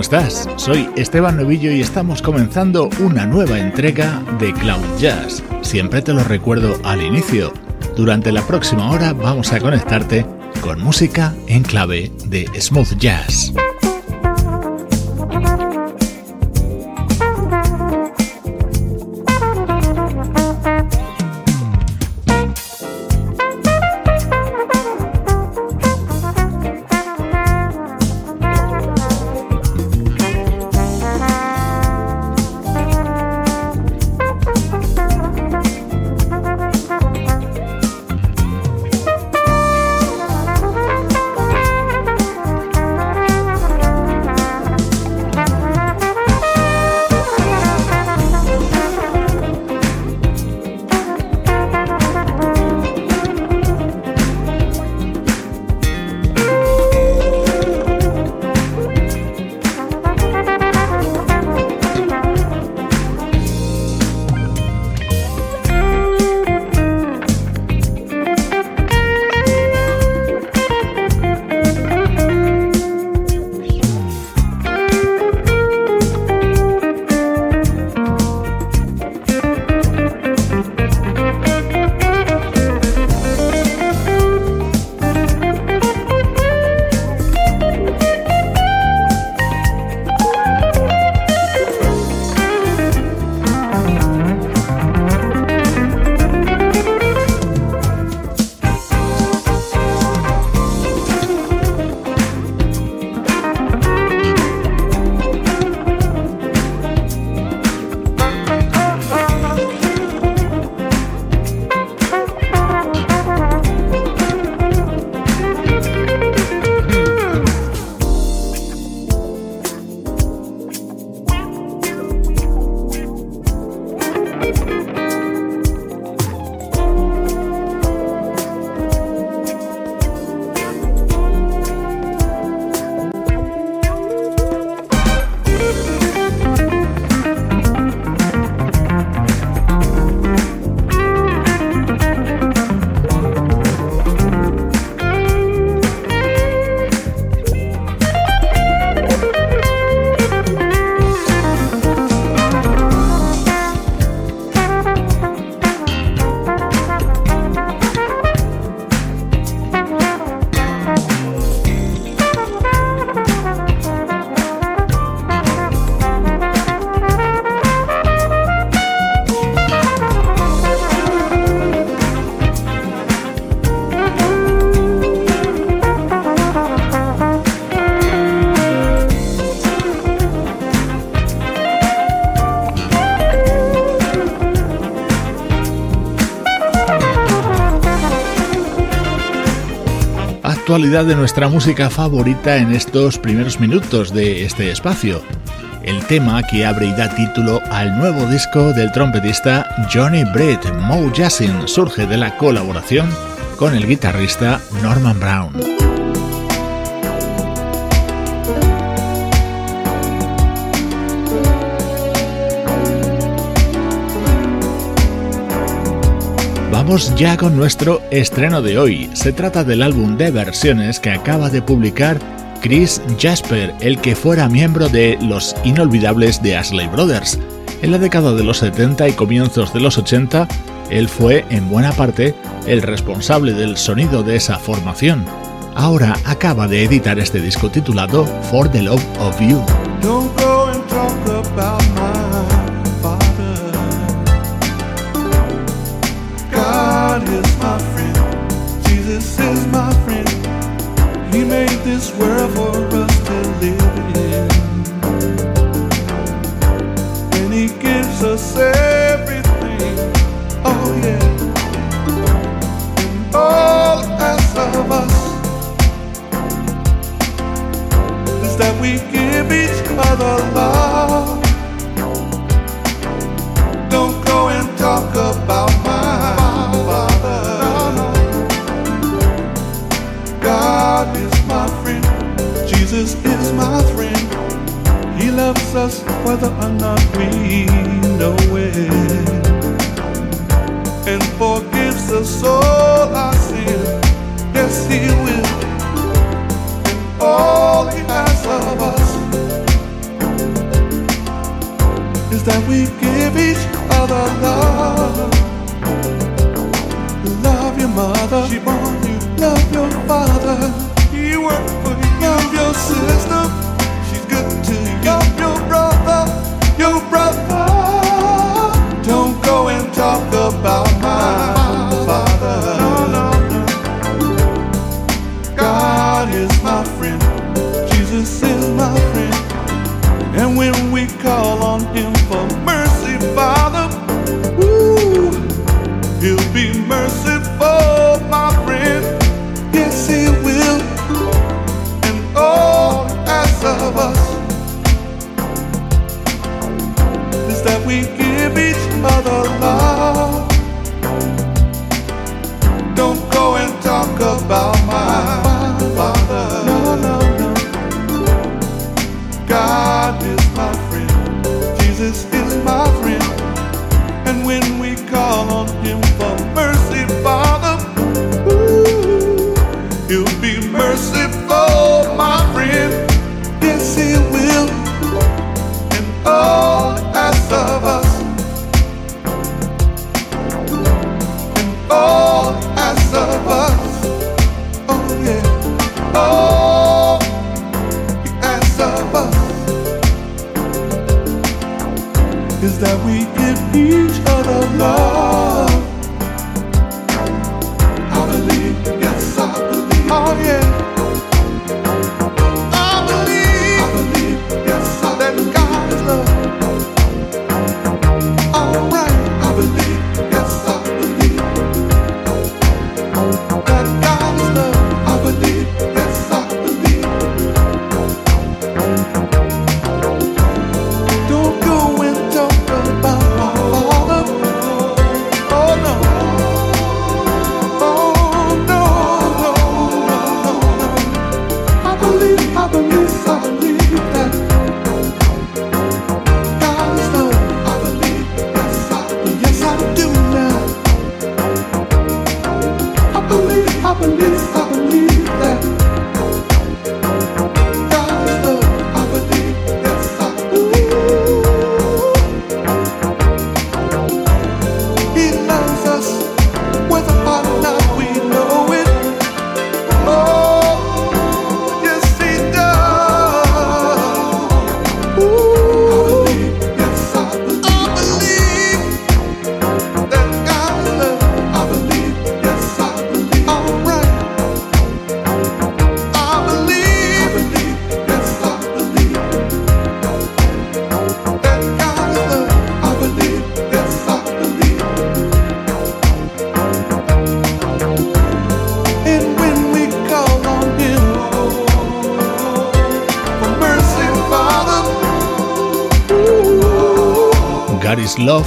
¿Cómo estás? Soy Esteban Novillo y estamos comenzando una nueva entrega de Cloud Jazz. Siempre te lo recuerdo al inicio. Durante la próxima hora vamos a conectarte con música en clave de smooth jazz. Actualidad de nuestra música favorita en estos primeros minutos de este espacio. El tema que abre y da título al nuevo disco del trompetista Johnny Brett, Mo Jassin, surge de la colaboración con el guitarrista Norman Brown. Ya con nuestro estreno de hoy. Se trata del álbum de versiones que acaba de publicar Chris Jasper, el que fuera miembro de los inolvidables de Ashley Brothers. En la década de los 70 y comienzos de los 80, él fue, en buena parte, el responsable del sonido de esa formación. Ahora acaba de editar este disco titulado For the Love of You. Made this world for us to live in. And He gives us everything. Oh, yeah. And all asks of us is that we give each other love. Don't go and talk about loves us whether or not we know it and forgives us all our sins. Yes, He will. All He asks of us is that we give each other love. Love your mother, she born you. Love your father, he worked for you. Love your sister.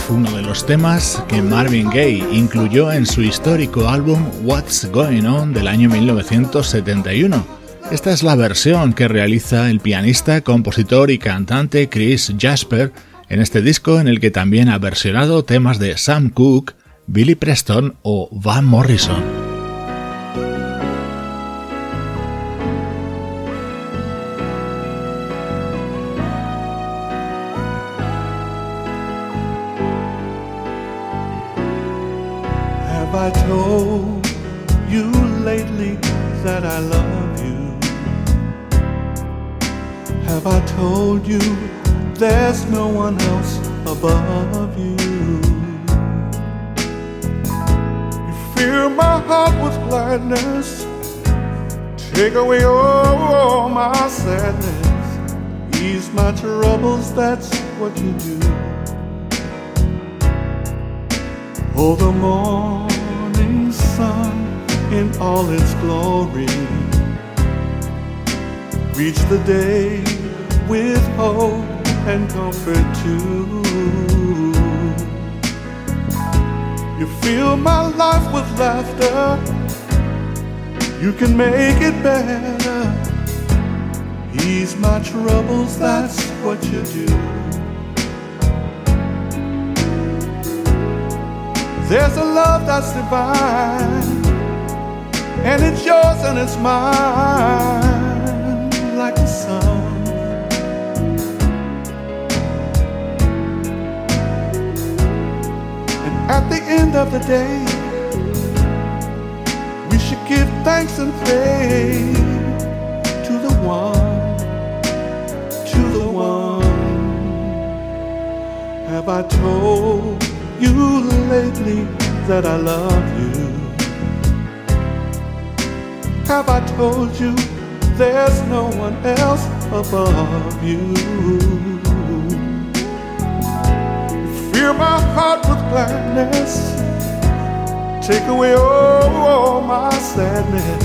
Fue uno de los temas que Marvin Gaye incluyó en su histórico álbum What's Going On del año 1971. Esta es la versión que realiza el pianista, compositor y cantante Chris Jasper en este disco en el que también ha versionado temas de Sam Cooke, Billy Preston o Van Morrison. Take away all my sadness, ease my troubles, that's what you do. Oh, the morning sun in all its glory. Reach the day with hope and comfort too. You fill my life with laughter you can make it better. Ease my troubles, that's what you do. There's a love that's divine, and it's yours and it's mine, like the sun. And at the end of the day, thanks and praise to the one, to the one. Have I told you lately that I love you? Have I told you there's no one else above you? Fill my heart with gladness, take away all my sadness,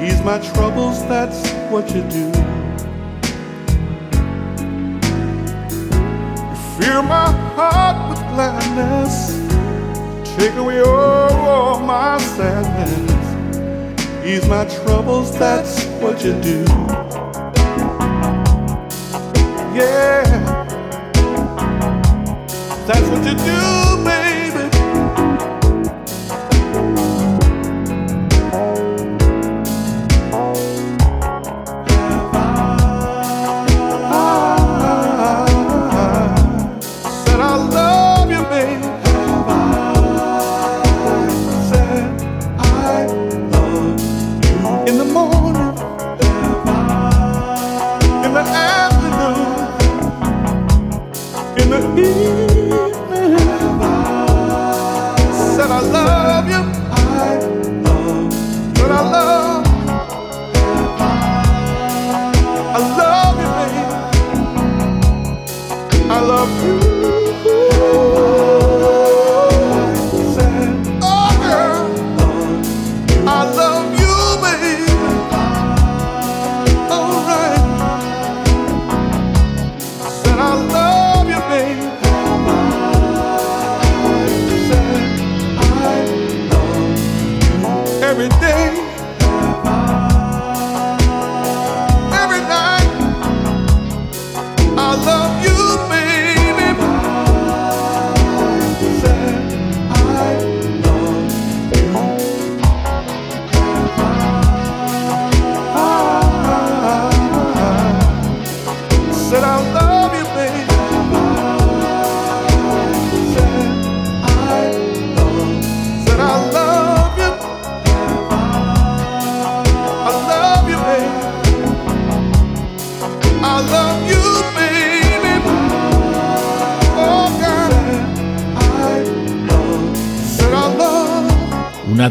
ease my troubles, that's what you do. You Fill my heart with gladness. Take away all my sadness. Ease my troubles, that's what you do. Yeah, that's what you do, baby.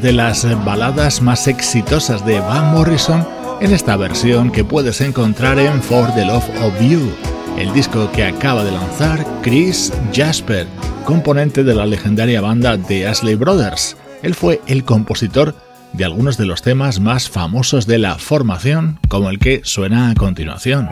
De las baladas más exitosas de Van Morrison en esta versión que puedes encontrar en For the Love of You, el disco que acaba de lanzar Chris Jasper, componente de la legendaria banda The Ashley Brothers. Él fue el compositor de algunos de los temas más famosos de la formación, como el que suena a continuación.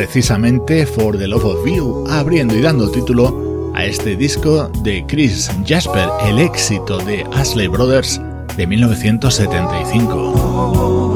Precisamente For the Love of You, abriendo y dando título a este disco de Chris Jasper, el éxito de Ashley Brothers de 1975.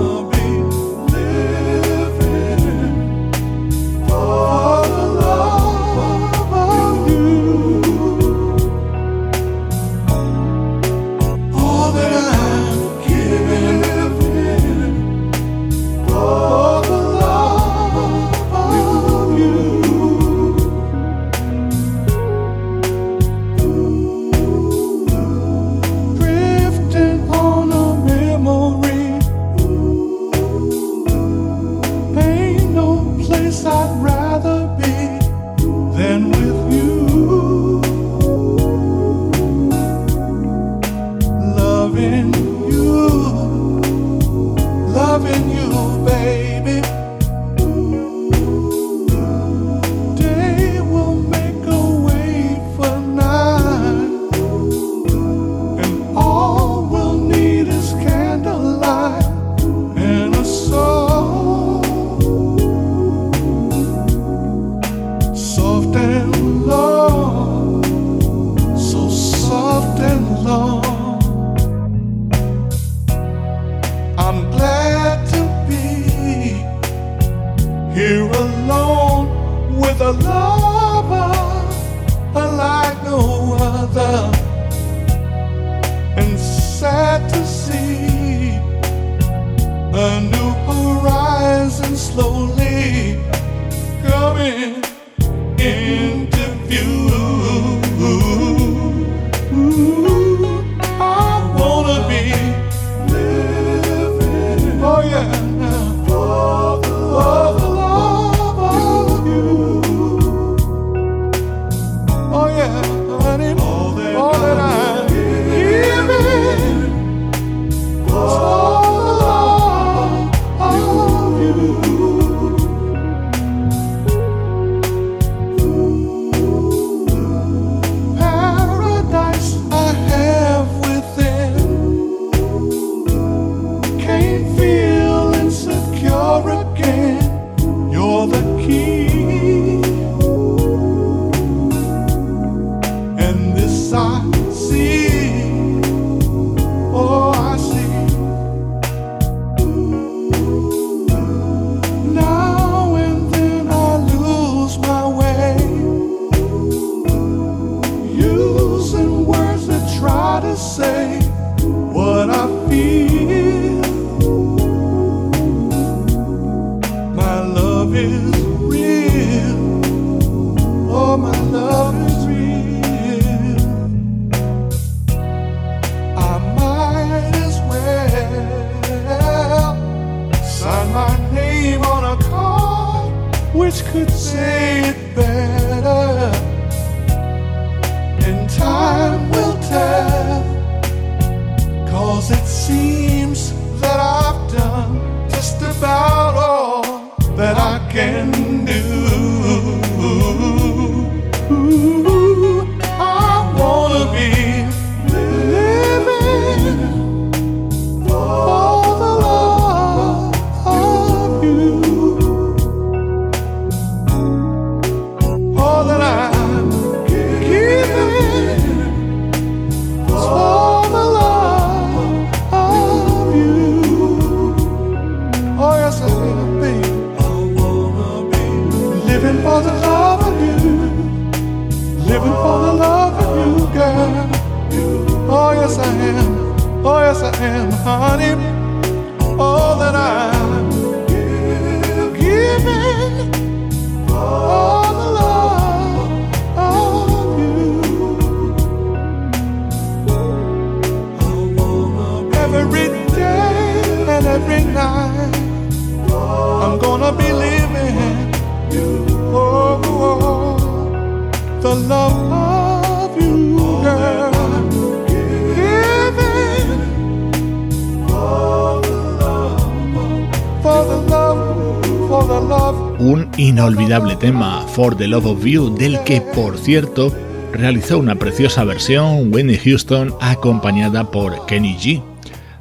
Inolvidable tema, For the Love of You, del que, por cierto, realizó una preciosa versión Whitney Houston acompañada por Kenny G.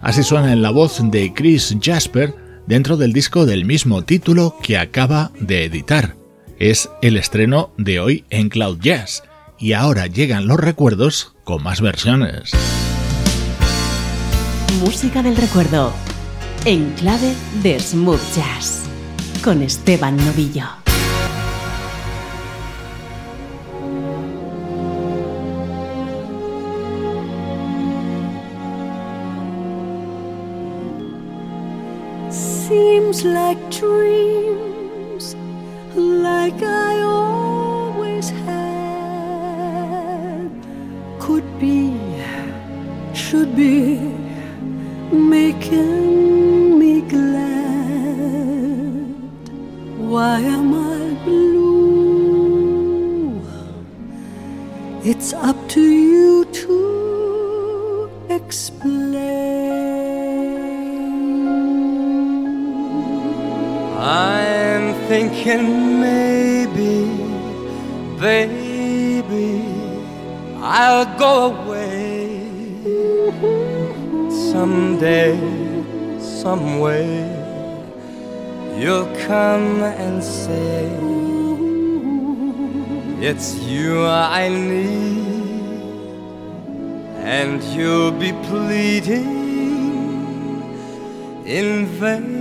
Así suena en la voz de Chris Jasper dentro del disco del mismo título que acaba de editar. Es el estreno de hoy en Cloud Jazz y ahora llegan los recuerdos con más versiones. Música del recuerdo en clave de smooth jazz con Esteban Novillo. Seems like dreams, like I always had, could be, should be, making me glad. Why am I blue? It's up to you thinking maybe, baby, I'll go away someday, somewhere you'll come and say it's you I need, and you'll be pleading in vain.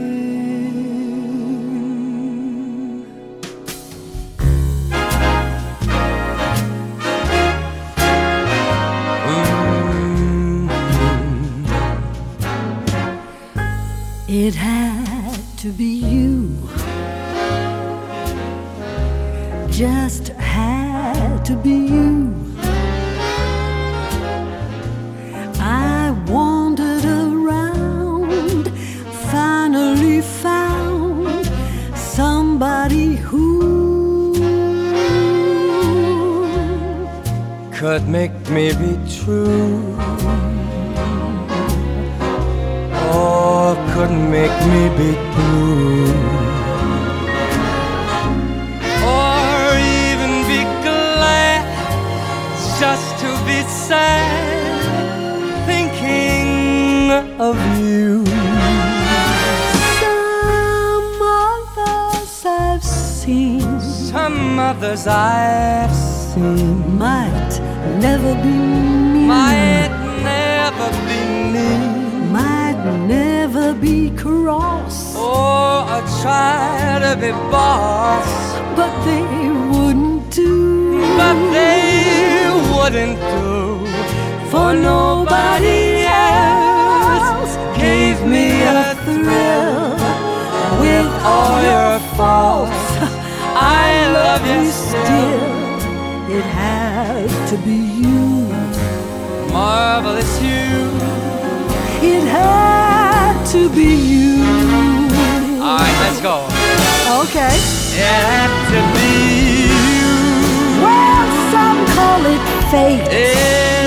couldn't do for nobody else gave me a thrill. With all your faults I love you still. It had to be you. Marvelous you. It had to be you. All right let's go. Okay. It had to be fate. Hey.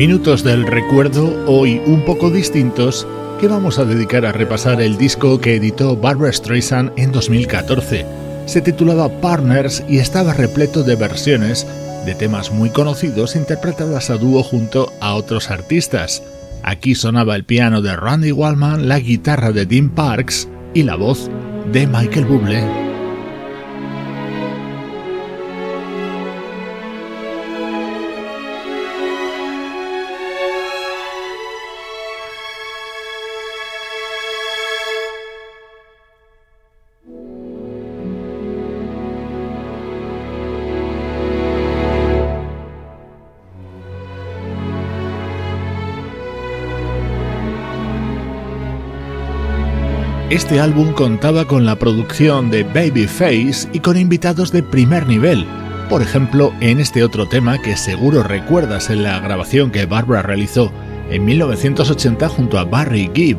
Minutos del recuerdo, hoy un poco distintos, que vamos a dedicar a repasar el disco que editó Barbara Streisand en 2014. Se titulaba Partners y estaba repleto de versiones de temas muy conocidos interpretadas a dúo junto a otros artistas. Aquí sonaba el piano de Randy Wallman, la guitarra de Dean Parks y la voz de Michael Bublé. Este álbum contaba con la producción de Babyface y con invitados de primer nivel. Por ejemplo, en este otro tema que seguro recuerdas en la grabación que Barbara realizó en 1980 junto a Barry Gibb.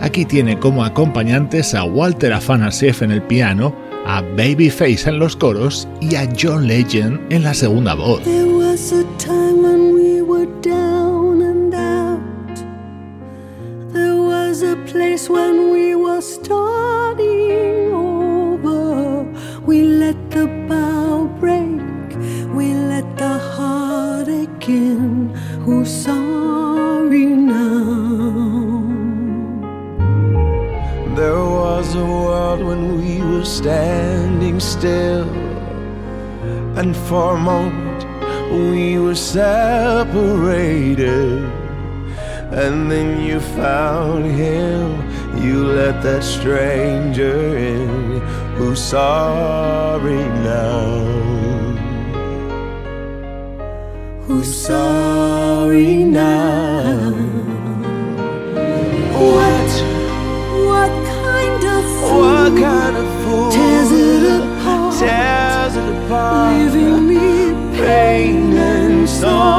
Aquí tiene como acompañantes a Walter Afanasieff en el piano, a Babyface en los coros y a John Legend en la segunda voz. A place when we were starting over. We let the bow break, we let the heart ache in. Who's sorry now? There was a world when we were standing still, and for a moment we were separated. And then you found him, you let that stranger in who's sorry now. Who's sorry now? What? What kind of fool What kind of fool tears it apart, tears it apart? leaving me pain and sorrow,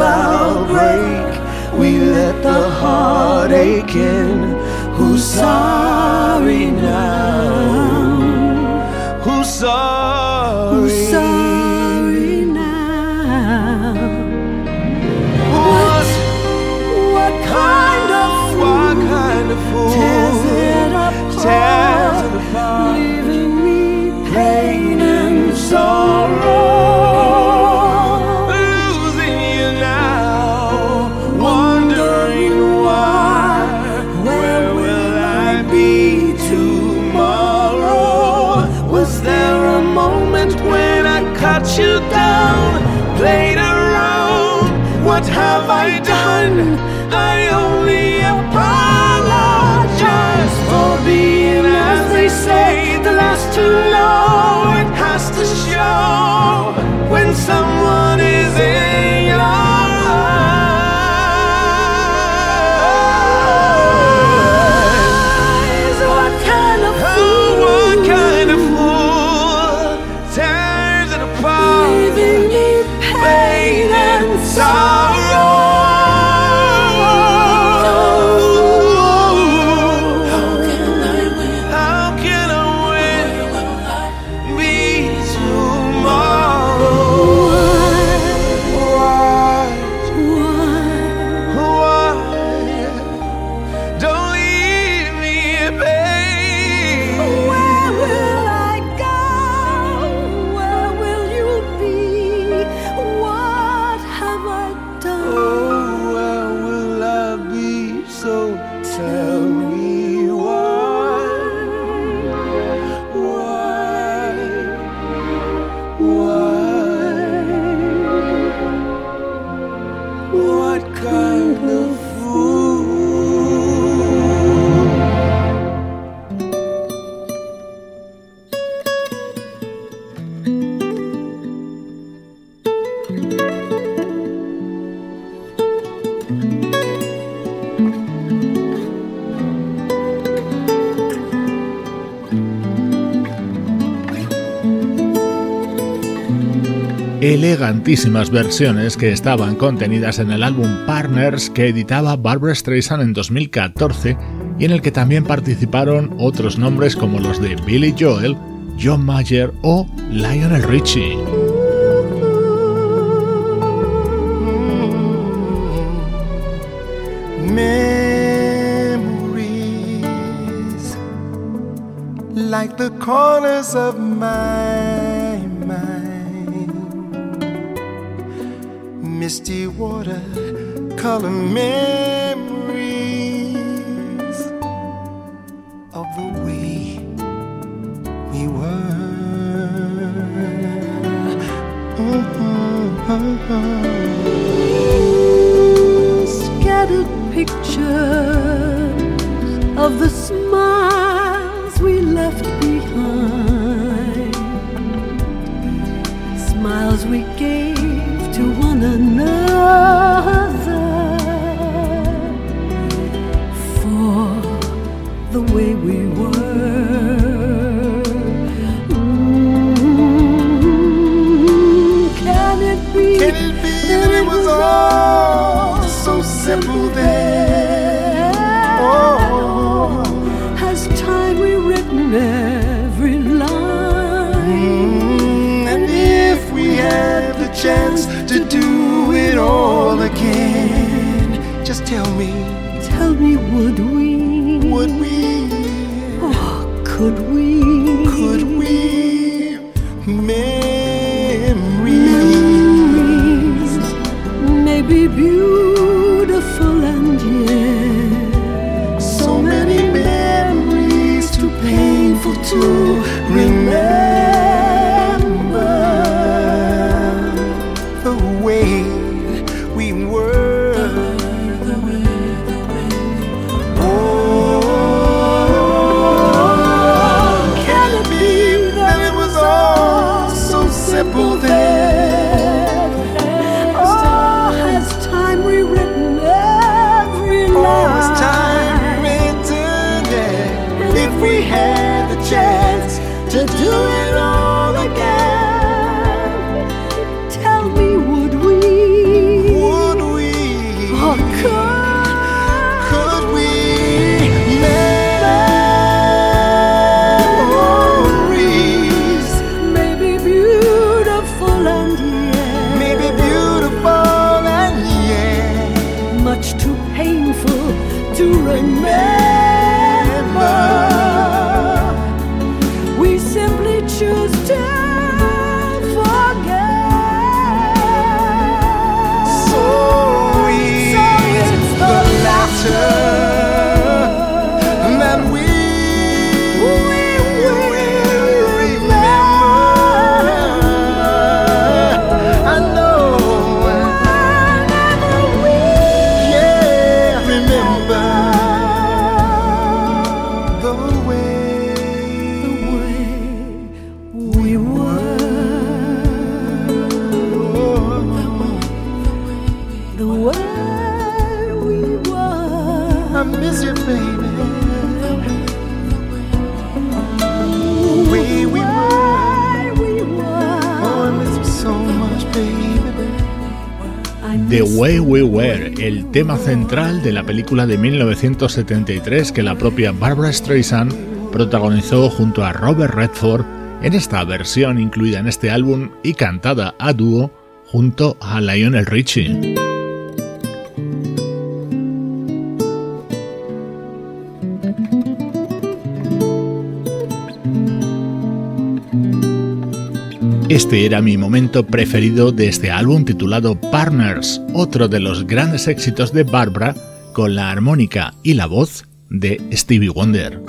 bow break, we let the heart ache in. Who's sorry now? Who's sorry? someone is in elegantísimas versiones que estaban contenidas en el álbum Partners que editaba Barbara Streisand en 2014 y en el que también participaron otros nombres como los de Billy Joel, John Mayer o Lionel Richie. like the corners of my misty water color memories of the way we were. Scattered pictures of the smiles we left behind, smiles we gave 能能 all again. Just tell me, tell me, would we? Would we? Oh, could we? Way We Were, el tema central de la película de 1973 que la propia Barbara Streisand protagonizó junto a Robert Redford en esta versión incluida en este álbum y cantada a dúo junto a Lionel Richie. Este era mi momento preferido de este álbum titulado Partners, otro de los grandes éxitos de Barbara con la armónica y la voz de Stevie Wonder.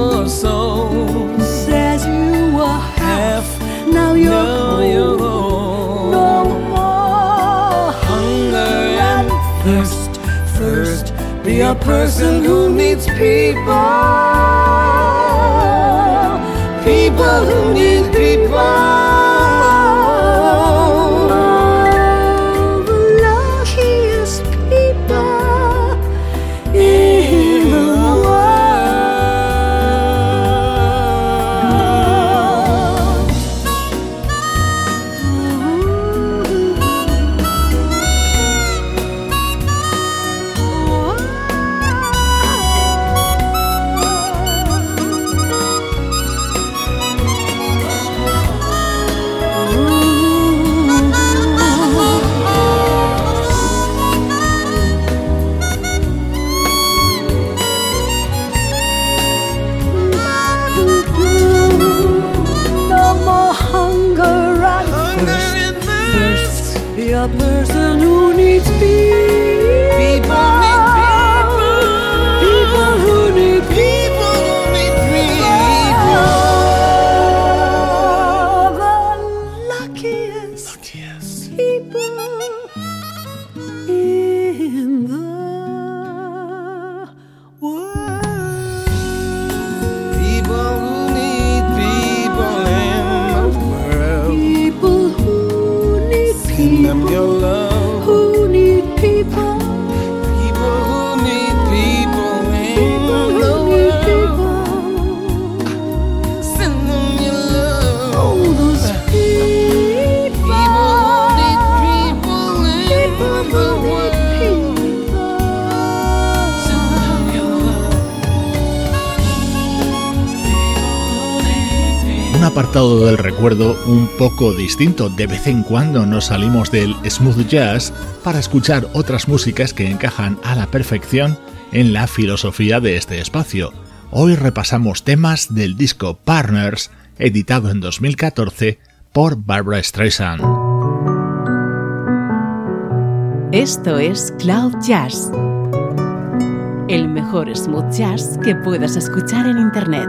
your soul. Says you were half, half now you're, now you're whole. No more hunger and thirst, First, Be a person who needs people, people who need people. Del recuerdo un poco distinto. De vez en cuando nos salimos del smooth jazz para escuchar otras músicas que encajan a la perfección en la filosofía de este espacio. Hoy repasamos temas del disco Partners, editado en 2014 por Barbara Streisand. Esto es Cloud Jazz, el mejor smooth jazz que puedas escuchar en Internet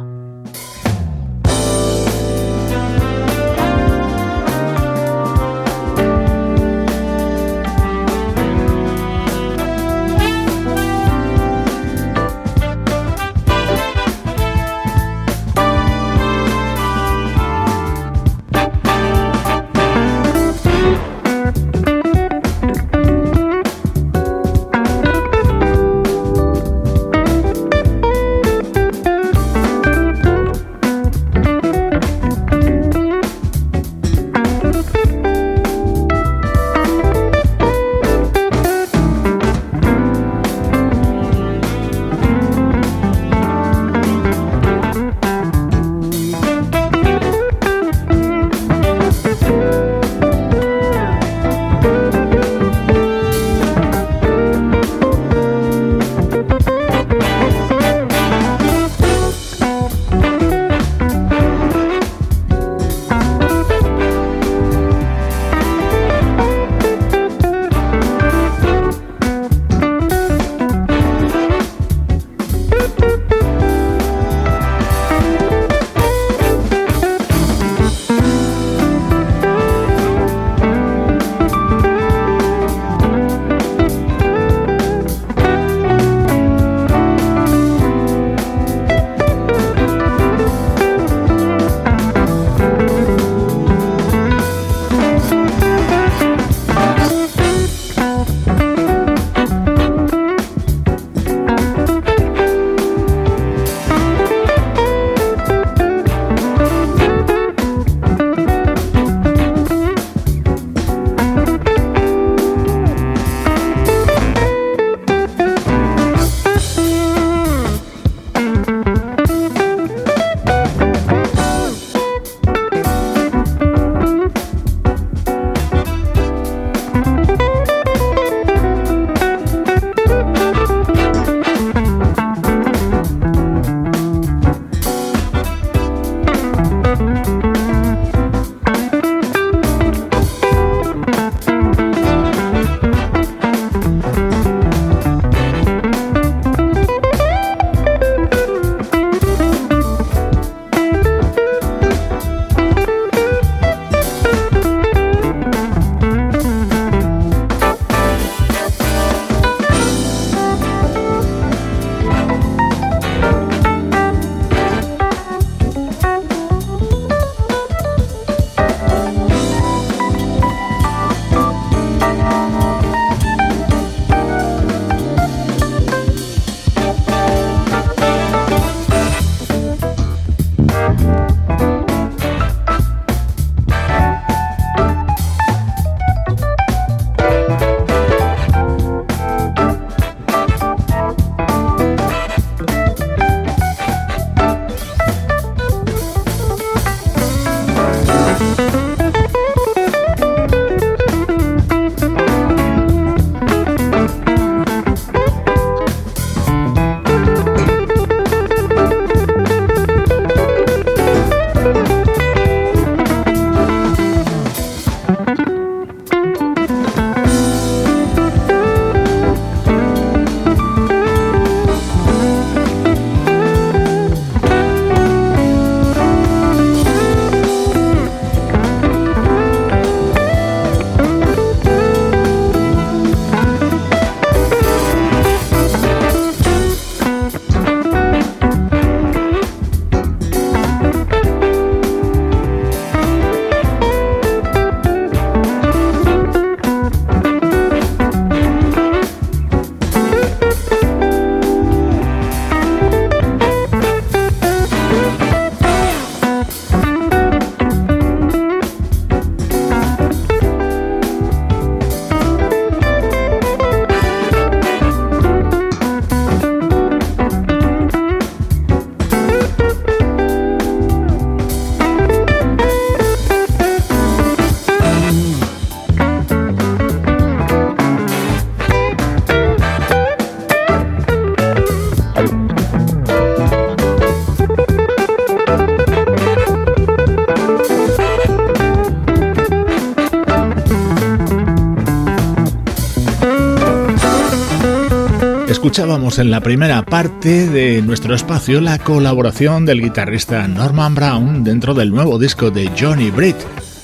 Escuchábamos en la primera parte de nuestro espacio la colaboración del guitarrista Norman Brown dentro del nuevo disco de Johnny Britt.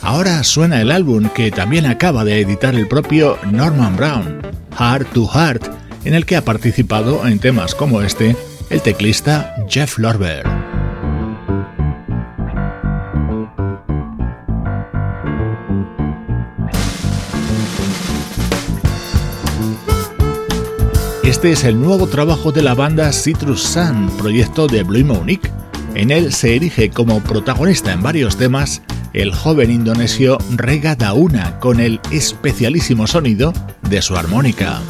Ahora suena el álbum que también acaba de editar el propio Norman Brown, Heart to Heart, en el que ha participado en temas como este el teclista Jeff Lorber. Es el nuevo trabajo de la banda Citrus Sun, proyecto de Blue Monique. En él se erige como protagonista en varios temas el joven indonesio Rega Dauna con el especialísimo sonido de su armónica.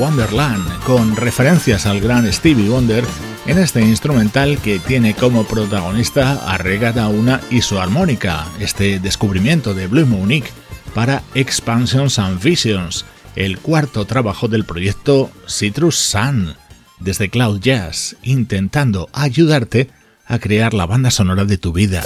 Wonderland, con referencias al gran Stevie Wonder en este instrumental que tiene como protagonista a Regata Una y su armónica, este descubrimiento de Blue Monique para Expansions and Visions, el cuarto trabajo del proyecto Citrus Sun, desde Cloud Jazz, intentando ayudarte a crear la banda sonora de tu vida.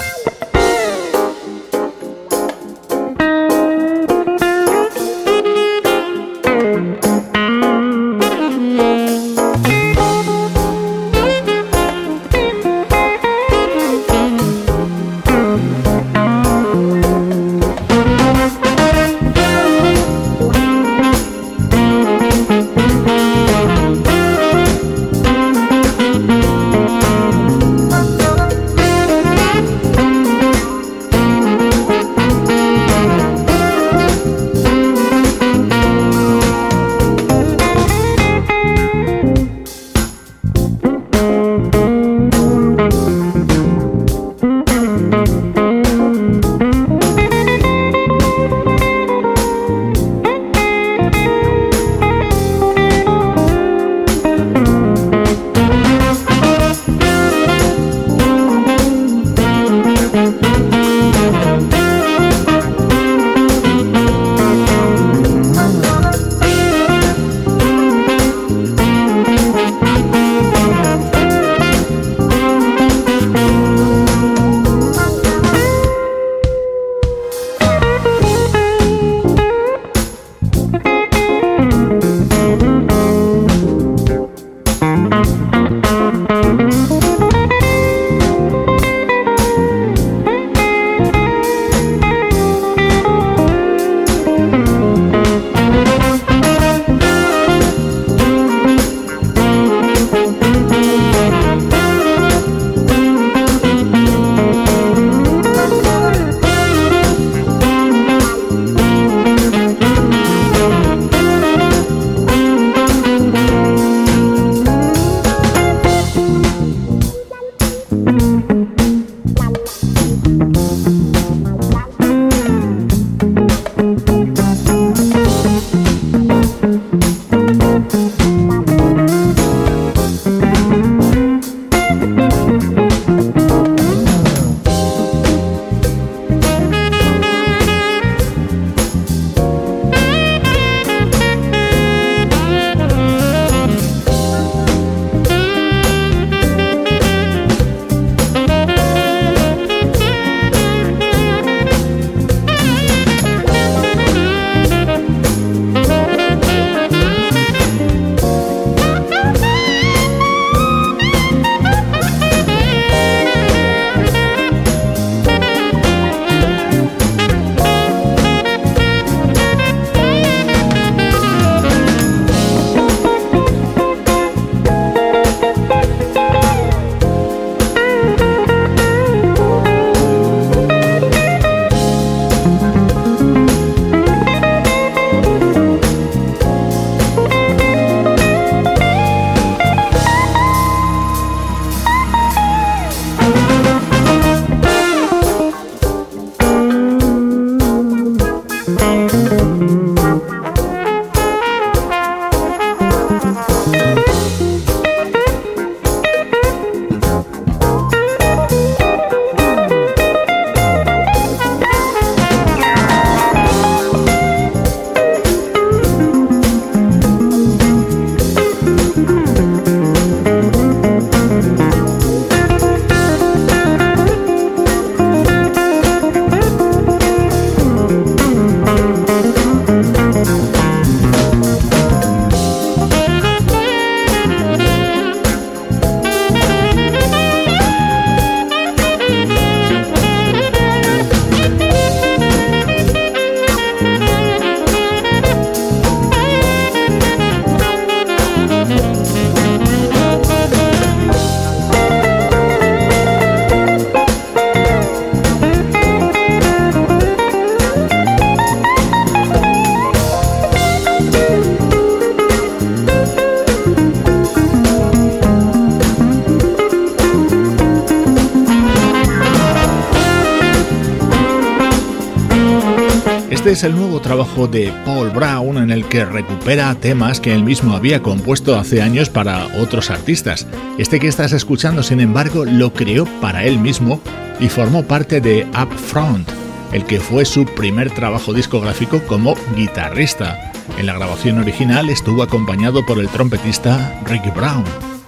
Es el nuevo trabajo de Paul Brown en el que recupera temas que él mismo había compuesto hace años para otros artistas. Este que estás escuchando, sin embargo, lo creó para él mismo y formó parte de Up Front, el que fue su primer trabajo discográfico como guitarrista. En la grabación original estuvo acompañado por el trompetista Ricky Brown,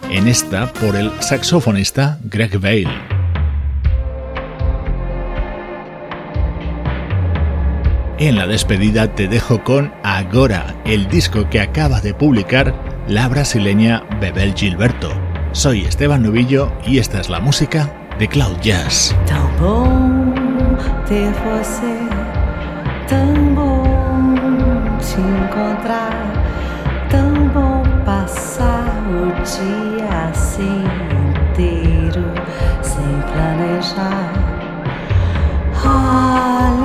en esta por el saxofonista Greg Vale. En la despedida te dejo con Agora, el disco que acaba de publicar la brasileña Bebel Gilberto. Soy Esteban Novillo y esta es la música de Cloud Jazz. Bom bom te encontrar, bom planejar. Olha.